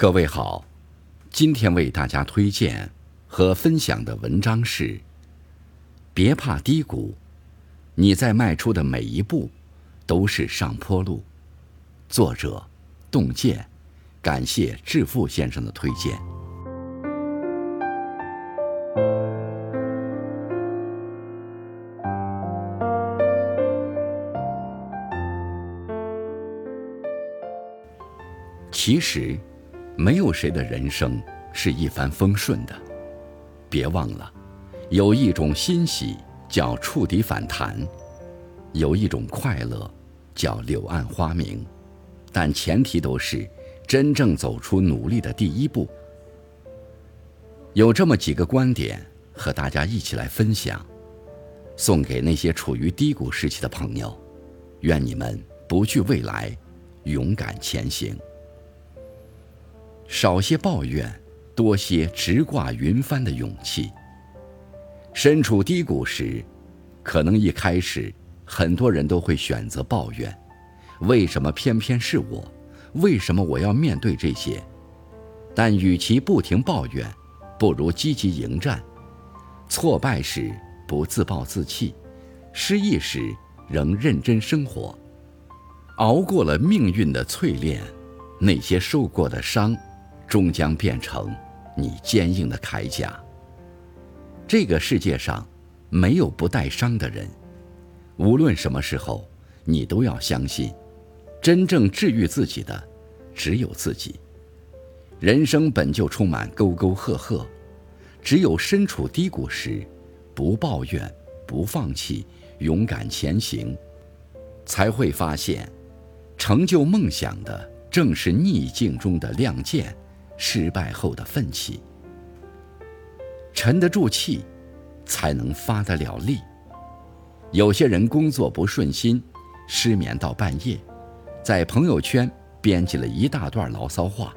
各位好，今天为大家推荐和分享的文章是《别怕低谷，你在迈出的每一步都是上坡路》。作者：洞见，感谢致富先生的推荐。其实。没有谁的人生是一帆风顺的，别忘了，有一种欣喜叫触底反弹，有一种快乐叫柳暗花明，但前提都是真正走出努力的第一步。有这么几个观点和大家一起来分享，送给那些处于低谷时期的朋友，愿你们不惧未来，勇敢前行。少些抱怨，多些直挂云帆的勇气。身处低谷时，可能一开始很多人都会选择抱怨：为什么偏偏是我？为什么我要面对这些？但与其不停抱怨，不如积极迎战。挫败时不自暴自弃，失意时仍认真生活。熬过了命运的淬炼，那些受过的伤。终将变成你坚硬的铠甲。这个世界上没有不带伤的人，无论什么时候，你都要相信，真正治愈自己的只有自己。人生本就充满沟沟壑壑，只有身处低谷时，不抱怨，不放弃，勇敢前行，才会发现，成就梦想的正是逆境中的亮剑。失败后的奋起，沉得住气，才能发得了力。有些人工作不顺心，失眠到半夜，在朋友圈编辑了一大段牢骚话，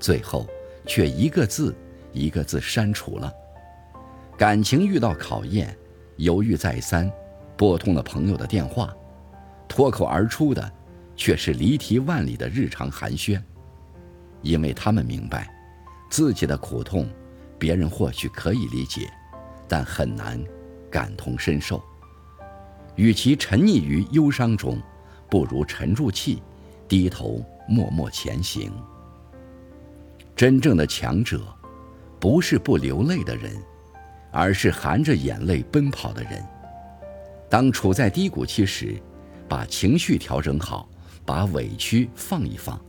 最后却一个字一个字删除了。感情遇到考验，犹豫再三，拨通了朋友的电话，脱口而出的却是离题万里的日常寒暄。因为他们明白，自己的苦痛，别人或许可以理解，但很难感同身受。与其沉溺于忧伤中，不如沉住气，低头默默前行。真正的强者，不是不流泪的人，而是含着眼泪奔跑的人。当处在低谷期时，把情绪调整好，把委屈放一放。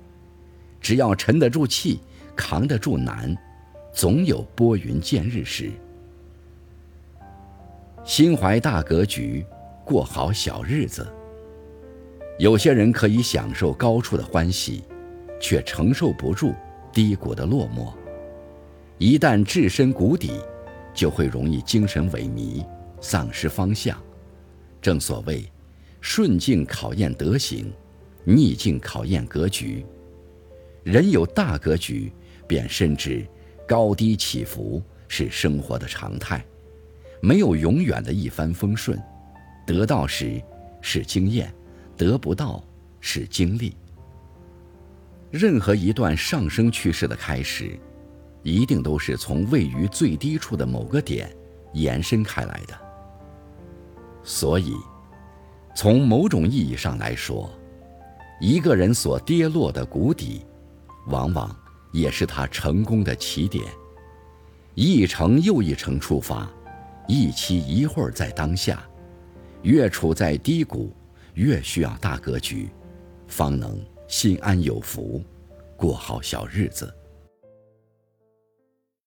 只要沉得住气，扛得住难，总有拨云见日时。心怀大格局，过好小日子。有些人可以享受高处的欢喜，却承受不住低谷的落寞。一旦置身谷底，就会容易精神萎靡，丧失方向。正所谓，顺境考验德行，逆境考验格局。人有大格局，便深知高低起伏是生活的常态，没有永远的一帆风顺。得到时是经验，得不到是经历。任何一段上升趋势的开始，一定都是从位于最低处的某个点延伸开来的。所以，从某种意义上来说，一个人所跌落的谷底。往往也是他成功的起点。一程又一程出发，一期一会儿在当下。越处在低谷，越需要大格局，方能心安有福，过好小日子。